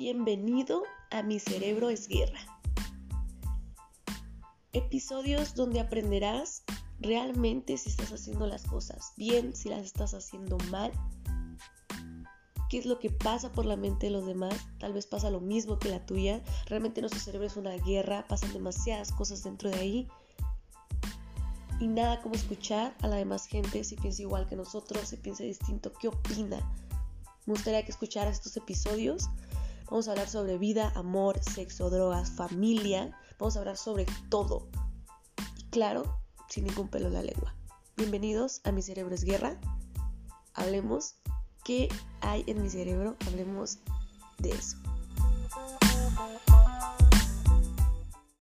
Bienvenido a Mi Cerebro es Guerra. Episodios donde aprenderás realmente si estás haciendo las cosas bien, si las estás haciendo mal, qué es lo que pasa por la mente de los demás, tal vez pasa lo mismo que la tuya, realmente nuestro cerebro es una guerra, pasan demasiadas cosas dentro de ahí y nada como escuchar a la demás gente si piensa igual que nosotros, si piensa distinto, qué opina. Me gustaría que escucharas estos episodios. Vamos a hablar sobre vida, amor, sexo, drogas, familia. Vamos a hablar sobre todo. Claro, sin ningún pelo en la lengua. Bienvenidos a Mi Cerebro es Guerra. Hablemos qué hay en mi cerebro. Hablemos de eso.